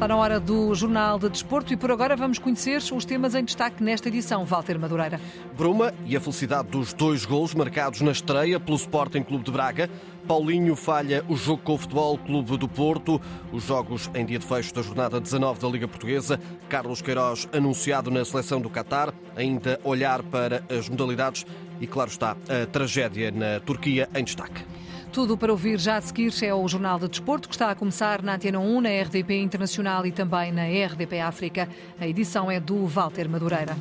Está na hora do Jornal de Desporto e por agora vamos conhecer os temas em destaque nesta edição. Walter Madureira. Bruma e a felicidade dos dois gols marcados na estreia pelo Sporting Clube de Braga. Paulinho falha o jogo com o Futebol Clube do Porto. Os jogos em dia de fecho da jornada 19 da Liga Portuguesa. Carlos Queiroz anunciado na seleção do Qatar. Ainda olhar para as modalidades e, claro está, a tragédia na Turquia em destaque. Tudo para ouvir já a seguir é o Jornal de Desporto, que está a começar na Antena 1, na RDP Internacional e também na RDP África. A edição é do Walter Madureira.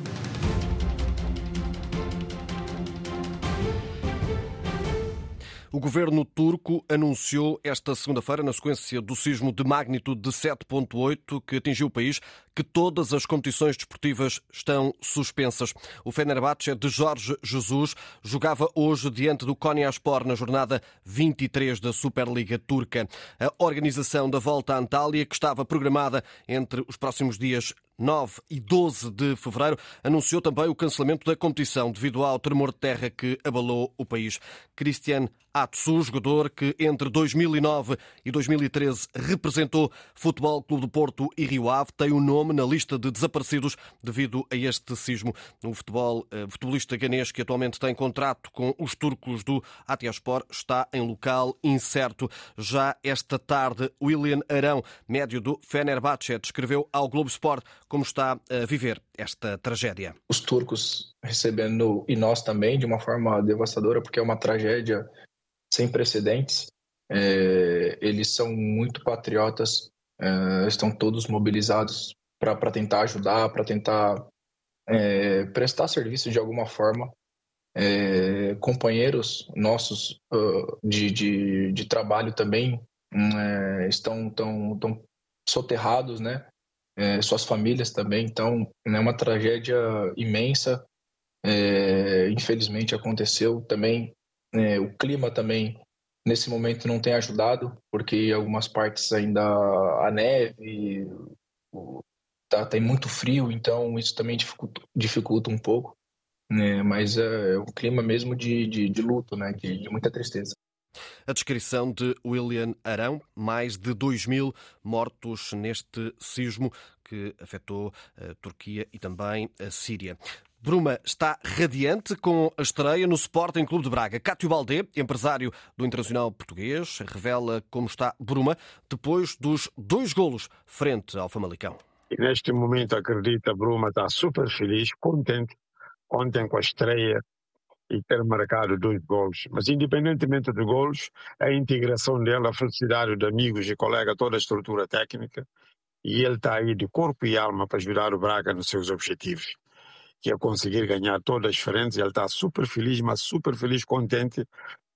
O governo turco anunciou esta segunda-feira, na sequência do sismo de magnitude de 7.8 que atingiu o país, que todas as competições desportivas estão suspensas. O Fenerbahçe de Jorge Jesus jogava hoje diante do Konyaspor na jornada 23 da Superliga Turca. A organização da volta à Antália, que estava programada entre os próximos dias 9 e 12 de fevereiro, anunciou também o cancelamento da competição devido ao tremor de terra que abalou o país. Christian Atsu, jogador que entre 2009 e 2013 representou Futebol Clube do Porto e Rio Ave, tem o nome na lista de desaparecidos devido a este sismo. O futebol, eh, futebolista ganês que atualmente tem contrato com os turcos do Atiaspor está em local incerto. Já esta tarde, William Arão, médio do Fenerbahçe, descreveu ao Globo Sport como está a viver esta tragédia. Os turcos recebendo, e nós também, de uma forma devastadora, porque é uma tragédia sem precedentes. É, eles são muito patriotas, é, estão todos mobilizados para tentar ajudar, para tentar é, prestar serviço de alguma forma. É, companheiros nossos uh, de, de, de, trabalho também hum, é, estão tão, tão soterrados, né? É, suas famílias também. Então, é uma tragédia imensa. É, infelizmente aconteceu também. É, o clima também nesse momento não tem ajudado, porque algumas partes ainda a neve, tá, tem muito frio, então isso também dificulta, dificulta um pouco. Né? Mas é, é um clima mesmo de, de, de luto, né? de, de muita tristeza. A descrição de William Arão, mais de 2 mil mortos neste sismo que afetou a Turquia e também a Síria. Bruma está radiante com a estreia no Sporting Clube de Braga. Cátio Baldé, empresário do Internacional Português, revela como está Bruma depois dos dois golos frente ao Famalicão. E neste momento, acredita, Bruma está super feliz, contente, ontem com a estreia e ter marcado dois gols. Mas independentemente dos gols, a integração dela, a felicidade de amigos e colegas, toda a estrutura técnica, e ele está aí de corpo e alma para ajudar o Braga nos seus objetivos, que é conseguir ganhar todas as frentes. Ele está super feliz, mas super feliz, contente,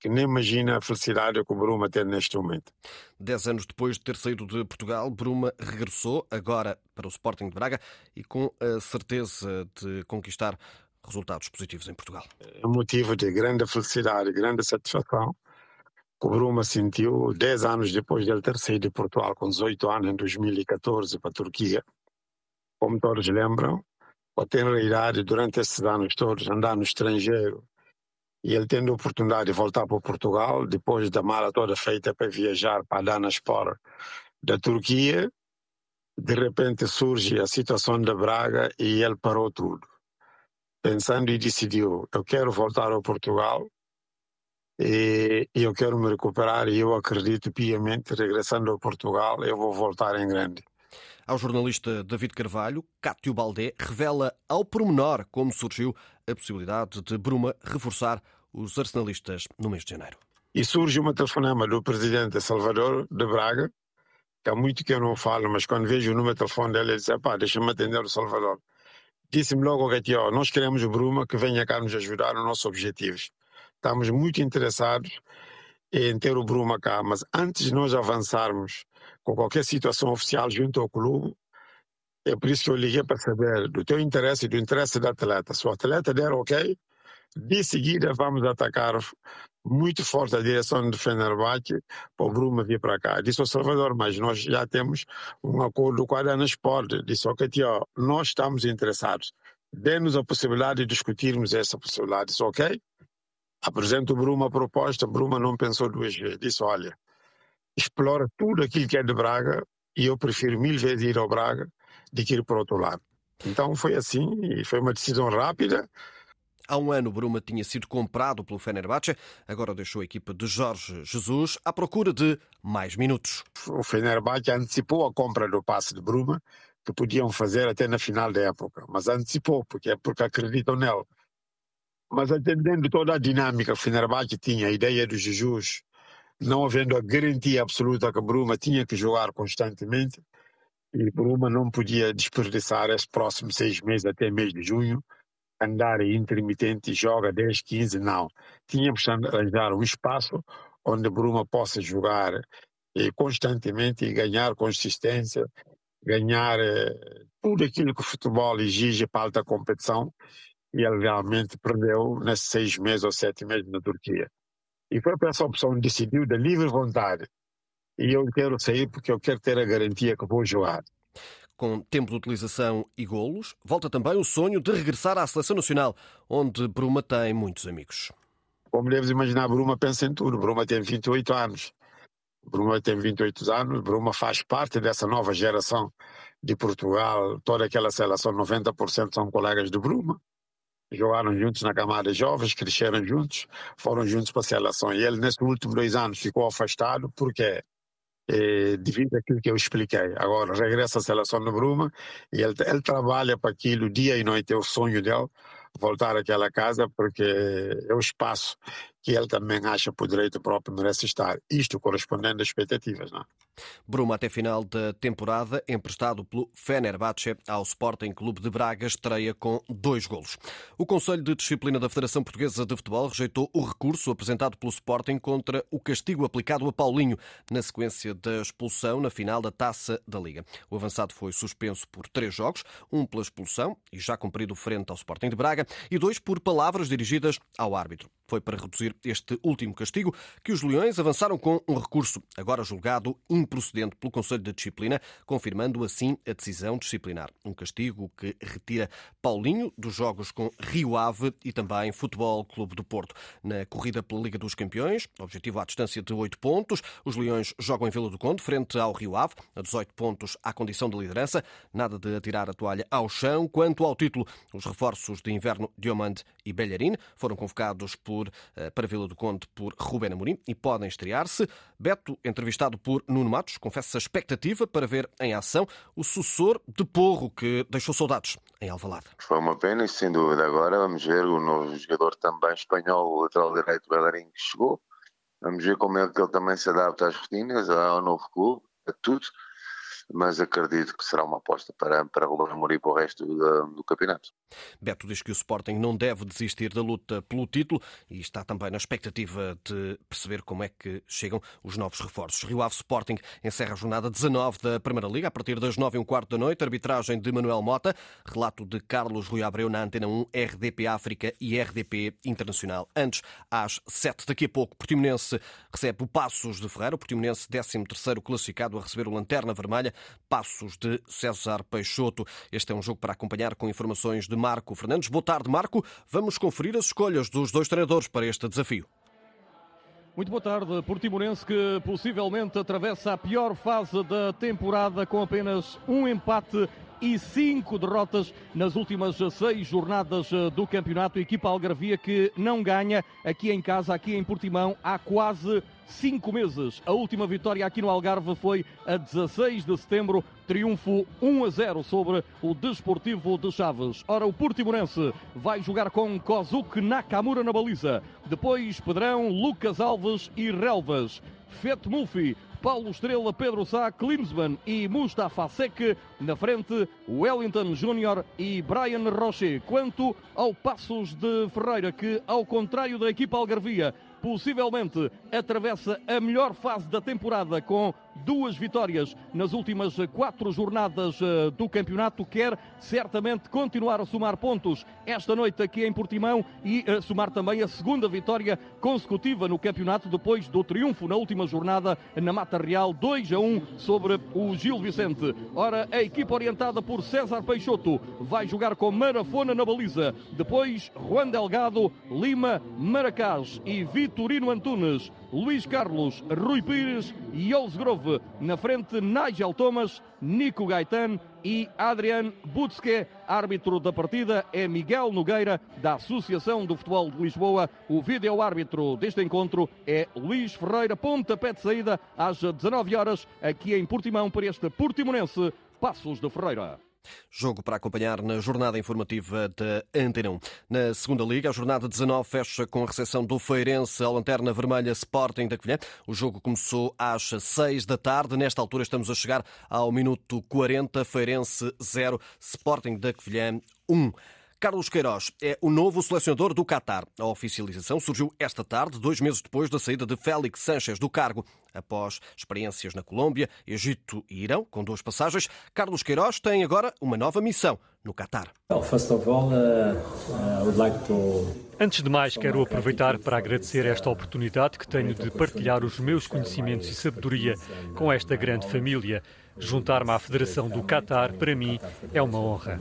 que nem imagina a felicidade que o Bruma tem neste momento. Dez anos depois de ter saído de Portugal, Bruma regressou agora para o Sporting de Braga e com a certeza de conquistar resultados positivos em Portugal. É um motivo de grande felicidade, grande satisfação que o Bruma sentiu 10 anos depois de ele ter saído de Portugal, com 18 anos, em 2014, para a Turquia. Como todos lembram, a ter idade durante esses anos todos, andar no estrangeiro, e ele tendo a oportunidade de voltar para Portugal, depois da mala toda feita para viajar para a Danaspor da Turquia, de repente surge a situação da Braga e ele parou tudo pensando e decidiu: eu quero voltar ao Portugal e, eu quero me recuperar. E eu acredito piamente, regressando ao Portugal, eu vou voltar em grande. Ao jornalista David Carvalho, Cátio Baldé revela ao pormenor como surgiu a possibilidade de Bruma reforçar os arsenalistas no mês de janeiro. E surge uma telefonema do presidente Salvador de Braga, que há muito que eu não falo, mas quando vejo o número de telefone dele, ele diz: pá, deixa-me atender o Salvador disse-me logo que ó, nós queremos o Bruma que venha cá nos ajudar nos nossos objetivos. Estamos muito interessados em ter o Bruma cá, mas antes de nós avançarmos com qualquer situação oficial junto ao clube, é por isso que eu liguei para saber do teu interesse e do interesse do atleta. Se o atleta der ok, de seguida vamos atacar muito forte a direção do Fenerbahçe para o Bruma vir para cá. Disse ao Salvador, mas nós já temos um acordo com a Dana Sport. Disse, ok, tio, nós estamos interessados. Dê-nos a possibilidade de discutirmos essa possibilidade. Disse, ok. Apresento o Bruma a proposta. Bruma não pensou duas vezes. Disse, olha, explora tudo aquilo que é de Braga e eu prefiro mil vezes ir ao Braga do que ir para o outro lado. Então foi assim e foi uma decisão rápida. Há um ano, Bruma tinha sido comprado pelo Fenerbahçe, agora deixou a equipa de Jorge Jesus à procura de mais minutos. O Fenerbahçe antecipou a compra do passe de Bruma, que podiam fazer até na final da época, mas antecipou, porque é porque acreditam nele. Mas entendendo toda a dinâmica o Fenerbahçe tinha, a ideia do Jesus, não havendo a garantia absoluta que Bruma tinha que jogar constantemente, e Bruma não podia desperdiçar esses próximos seis meses até mês de junho, andar intermitente, joga 10, 15, não. Tínhamos que arranjar um espaço onde Bruma possa jogar e, constantemente e ganhar consistência, ganhar eh, tudo aquilo que o futebol exige para alta competição e ele realmente perdeu nesses seis meses ou sete meses na Turquia. E foi para essa opção decidiu de livre vontade. E eu quero sair porque eu quero ter a garantia que vou jogar. Com tempo de utilização e golos, volta também o sonho de regressar à Seleção Nacional, onde Bruma tem muitos amigos. Como deves imaginar, Bruma pensa em tudo. Bruma tem 28 anos. Bruma tem 28 anos. Bruma faz parte dessa nova geração de Portugal. Toda aquela seleção, 90% são colegas de Bruma jogaram juntos na camada jovens, cresceram juntos, foram juntos para a seleção. E ele, nesses últimos dois anos, ficou afastado porque é, devido àquilo que eu expliquei. Agora, regressa à seleção no Bruma e ele, ele trabalha para aquilo dia e noite, é o sonho dele voltar àquela casa porque é o espaço que ele também acha por direito próprio merece estar. Isto correspondendo às expectativas. Não? É? Bruma até final da temporada, emprestado pelo Fenerbahçe ao Sporting Clube de Braga, estreia com dois golos. O Conselho de Disciplina da Federação Portuguesa de Futebol rejeitou o recurso apresentado pelo Sporting contra o castigo aplicado a Paulinho na sequência da expulsão na final da Taça da Liga. O avançado foi suspenso por três jogos, um pela expulsão e já cumprido frente ao Sporting de Braga e dois por palavras dirigidas ao árbitro. Foi para reduzir este último castigo que os Leões avançaram com um recurso, agora julgado improcedente pelo Conselho de Disciplina, confirmando assim a decisão disciplinar. Um castigo que retira Paulinho dos jogos com Rio Ave e também Futebol Clube do Porto. Na corrida pela Liga dos Campeões, objetivo à distância de 8 pontos, os Leões jogam em Vila do Conde, frente ao Rio Ave, a 18 pontos à condição de liderança. Nada de atirar a toalha ao chão. Quanto ao título, os reforços de inverno Diomande e Belharine foram convocados por por, eh, para Vila do Conde por Rubén Amorim e podem estrear-se. Beto, entrevistado por Nuno Matos, confessa a expectativa para ver em ação o sucessor de Porro, que deixou saudades em Alvalade. Foi uma pena e sem dúvida. Agora vamos ver o novo jogador também espanhol, o lateral direito Bellerin, que chegou. Vamos ver como é que ele também se adapta às rotinas, ao novo clube, a tudo mas acredito que será uma aposta para, para Ruben Amorim para o resto do, do, campeonato. Beto diz que o Sporting não deve desistir da luta pelo título e está também na expectativa de perceber como é que chegam os novos reforços. Rio Ave Sporting encerra a jornada 19 da Primeira Liga a partir das 9 e um quarto da noite. Arbitragem de Manuel Mota, relato de Carlos Rui Abreu na Antena 1, RDP África e RDP Internacional. Antes, às 7 daqui a pouco, Portimonense recebe o Passos de Ferreira, o Portimonense 13 terceiro classificado a receber o Lanterna Vermelha. Passos de César Peixoto. Este é um jogo para acompanhar com informações de Marco Fernandes. Boa tarde, Marco. Vamos conferir as escolhas dos dois treinadores para este desafio. Muito boa tarde. Portimonense que possivelmente atravessa a pior fase da temporada com apenas um empate e cinco derrotas nas últimas seis jornadas do campeonato. A equipa Algarvia que não ganha aqui em casa, aqui em Portimão, há quase cinco meses. A última vitória aqui no Algarve foi a 16 de setembro, triunfo 1 a 0 sobre o Desportivo de Chaves. Ora, o Portimonense vai jogar com Kozuki Nakamura na baliza. Depois Pedrão, Lucas Alves e Relvas. Fete Mufi, Paulo Estrela, Pedro Sá, Klinsmann e Mustafa Sek. Na frente, Wellington Júnior e Brian Rocher. Quanto ao Passos de Ferreira, que, ao contrário da equipa Algarvia, possivelmente atravessa a melhor fase da temporada com duas vitórias nas últimas quatro jornadas eh, do campeonato. Quer certamente continuar a somar pontos esta noite aqui em Portimão e a somar também a segunda vitória consecutiva no campeonato depois do triunfo na última jornada na Mata Real, 2 a 1 sobre o Gil Vicente. Ora, a equipa orientada por César Peixoto vai jogar com Marafona na baliza. Depois, Juan Delgado, Lima, Maracás e Vitorino Antunes, Luís Carlos, Rui Pires e Grove 9. Na frente, Nigel Thomas, Nico Gaetan e Adrian Butzke. Árbitro da partida é Miguel Nogueira, da Associação do Futebol de Lisboa. O vídeo-árbitro deste encontro é Luís Ferreira, pontapé de saída às 19 horas, aqui em Portimão, para este Portimonense Passos de Ferreira. Jogo para acompanhar na jornada informativa da Antena 1. Na segunda liga, a jornada 19 fecha com a recepção do Feirense ao Lanterna Vermelha Sporting da Covilhã. O jogo começou às 6 da tarde. Nesta altura estamos a chegar ao minuto 40. Feirense 0, Sporting da Covilhã 1. Carlos Queiroz é o novo selecionador do Qatar. A oficialização surgiu esta tarde, dois meses depois da saída de Félix Sanches do cargo. Após experiências na Colômbia, Egito e Irão, com duas passagens, Carlos Queiroz tem agora uma nova missão no Qatar. Antes de mais, quero aproveitar para agradecer esta oportunidade que tenho de partilhar os meus conhecimentos e sabedoria com esta grande família. Juntar-me à Federação do Qatar, para mim, é uma honra.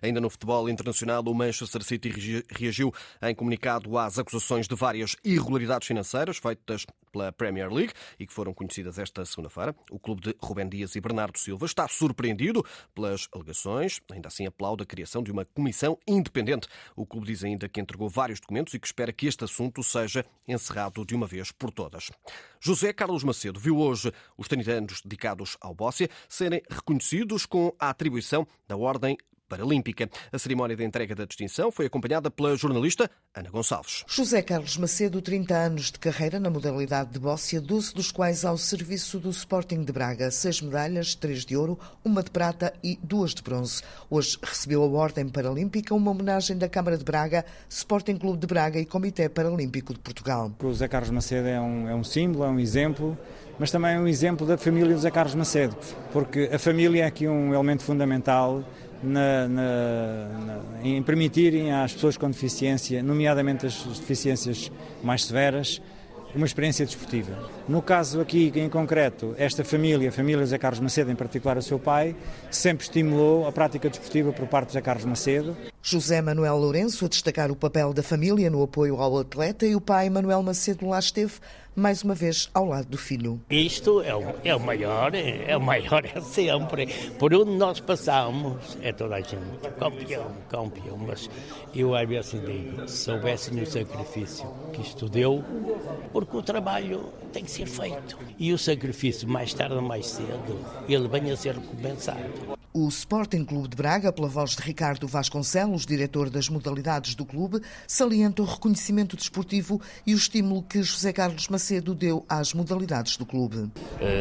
Ainda no futebol internacional, o Manchester City reagiu em comunicado às acusações de várias irregularidades financeiras feitas pela Premier League e que foram conhecidas esta segunda-feira. O clube de Rubem Dias e Bernardo Silva está surpreendido pelas alegações, ainda assim aplaude a criação de uma comissão independente. O clube diz ainda que entregou vários documentos e que espera que este assunto seja encerrado de uma vez por todas. José Carlos Macedo viu hoje os 30 anos dedicados ao Bóssia serem reconhecidos com a atribuição da Ordem Paralímpica. A cerimónia de entrega da distinção foi acompanhada pela jornalista Ana Gonçalves. José Carlos Macedo, 30 anos de carreira na modalidade de bóssia, 12 dos quais ao serviço do Sporting de Braga. Seis medalhas, três de ouro, uma de prata e duas de bronze. Hoje recebeu a Ordem Paralímpica, uma homenagem da Câmara de Braga, Sporting Clube de Braga e Comitê Paralímpico de Portugal. O José Carlos Macedo é um, é um símbolo, é um exemplo mas também é um exemplo da família José Carlos Macedo, porque a família é aqui um elemento fundamental na, na, na, em permitirem às pessoas com deficiência, nomeadamente as deficiências mais severas, uma experiência desportiva. No caso aqui em concreto, esta família, a família José Carlos Macedo, em particular o seu pai, sempre estimulou a prática desportiva por parte de José Carlos Macedo. José Manuel Lourenço a destacar o papel da família no apoio ao atleta e o pai Manuel Macedo lá esteve mais uma vez ao lado do filho. Isto é o, é o maior, é o maior é sempre. Por onde nós passamos, é toda a gente campeão, campeão. Mas eu às vezes digo, se soubessem o sacrifício que isto deu, porque o trabalho tem que ser feito. E o sacrifício, mais tarde ou mais cedo, ele vem a ser recompensado. O Sporting Clube de Braga, pela voz de Ricardo Vasconcelos, diretor das modalidades do clube, salienta o reconhecimento desportivo e o estímulo que José Carlos Macedo deu às modalidades do clube. Uh,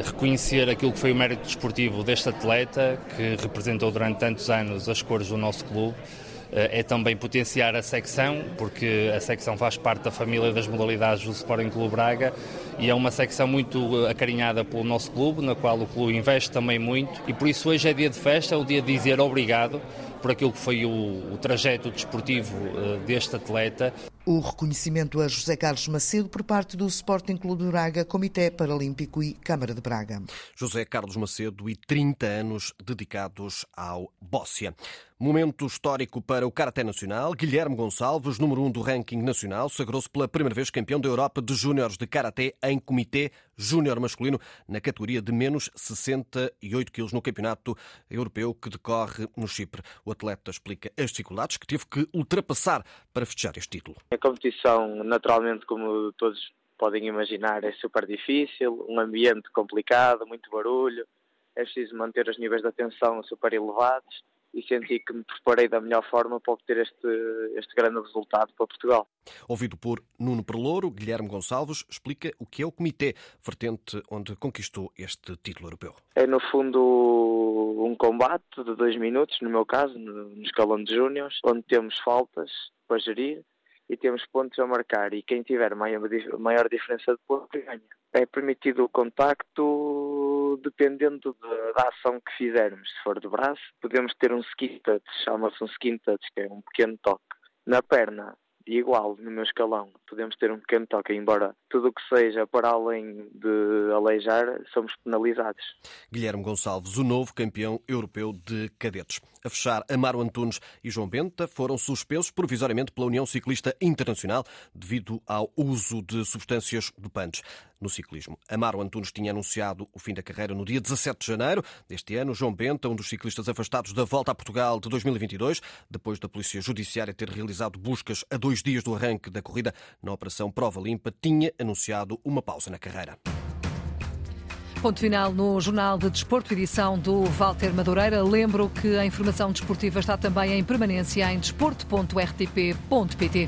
reconhecer aquilo que foi o mérito desportivo deste atleta, que representou durante tantos anos as cores do nosso clube, eh, é também potenciar a secção, porque a secção faz parte da família das modalidades do Sporting Clube Braga e é uma secção muito eh, acarinhada pelo nosso clube, na qual o clube investe também muito e por isso hoje é dia de festa, é o dia de dizer obrigado por aquilo que foi o, o trajeto desportivo uh, deste atleta. O reconhecimento a José Carlos Macedo por parte do Sporting Clube de Braga, Comitê Paralímpico e Câmara de Braga. José Carlos Macedo e 30 anos dedicados ao Bóssia. Momento histórico para o Karaté Nacional. Guilherme Gonçalves, número 1 um do ranking nacional, sagrou-se pela primeira vez campeão da Europa de Júniores de Karaté em Comitê Júnior Masculino, na categoria de menos 68 quilos no Campeonato Europeu que decorre no Chipre. O atleta explica as dificuldades que teve que ultrapassar para festejar este título. A competição, naturalmente, como todos podem imaginar, é super difícil, um ambiente complicado, muito barulho, é preciso manter os níveis de atenção super elevados e senti que me preparei da melhor forma para obter este, este grande resultado para Portugal. Ouvido por Nuno Perlouro, Guilherme Gonçalves explica o que é o Comitê, vertente onde conquistou este título europeu. É, no fundo, um combate de dois minutos, no meu caso, no escalão de júniores, onde temos faltas para gerir e temos pontos a marcar e quem tiver maior, maior diferença de pontos ganha. É permitido o contacto dependendo de, da ação que fizermos. Se for de braço, podemos ter um skin touch, chama-se um skin touch, que é um pequeno toque. Na perna, igual, no meu escalão, podemos ter um pequeno toque, embora tudo o que seja para além de aleijar, somos penalizados. Guilherme Gonçalves, o novo campeão europeu de cadetes. A fechar, Amaro Antunes e João Benta foram suspensos provisoriamente pela União Ciclista Internacional devido ao uso de substâncias dopantes no ciclismo. Amaro Antunes tinha anunciado o fim da carreira no dia 17 de janeiro deste ano. João Benta, um dos ciclistas afastados da volta a Portugal de 2022, depois da Polícia Judiciária ter realizado buscas a dois dias do arranque da corrida na Operação Prova Limpa, tinha anunciado uma pausa na carreira. Ponto final no Jornal de Desporto, edição do Walter Madureira. Lembro que a informação desportiva está também em permanência em desporto.rtp.pt.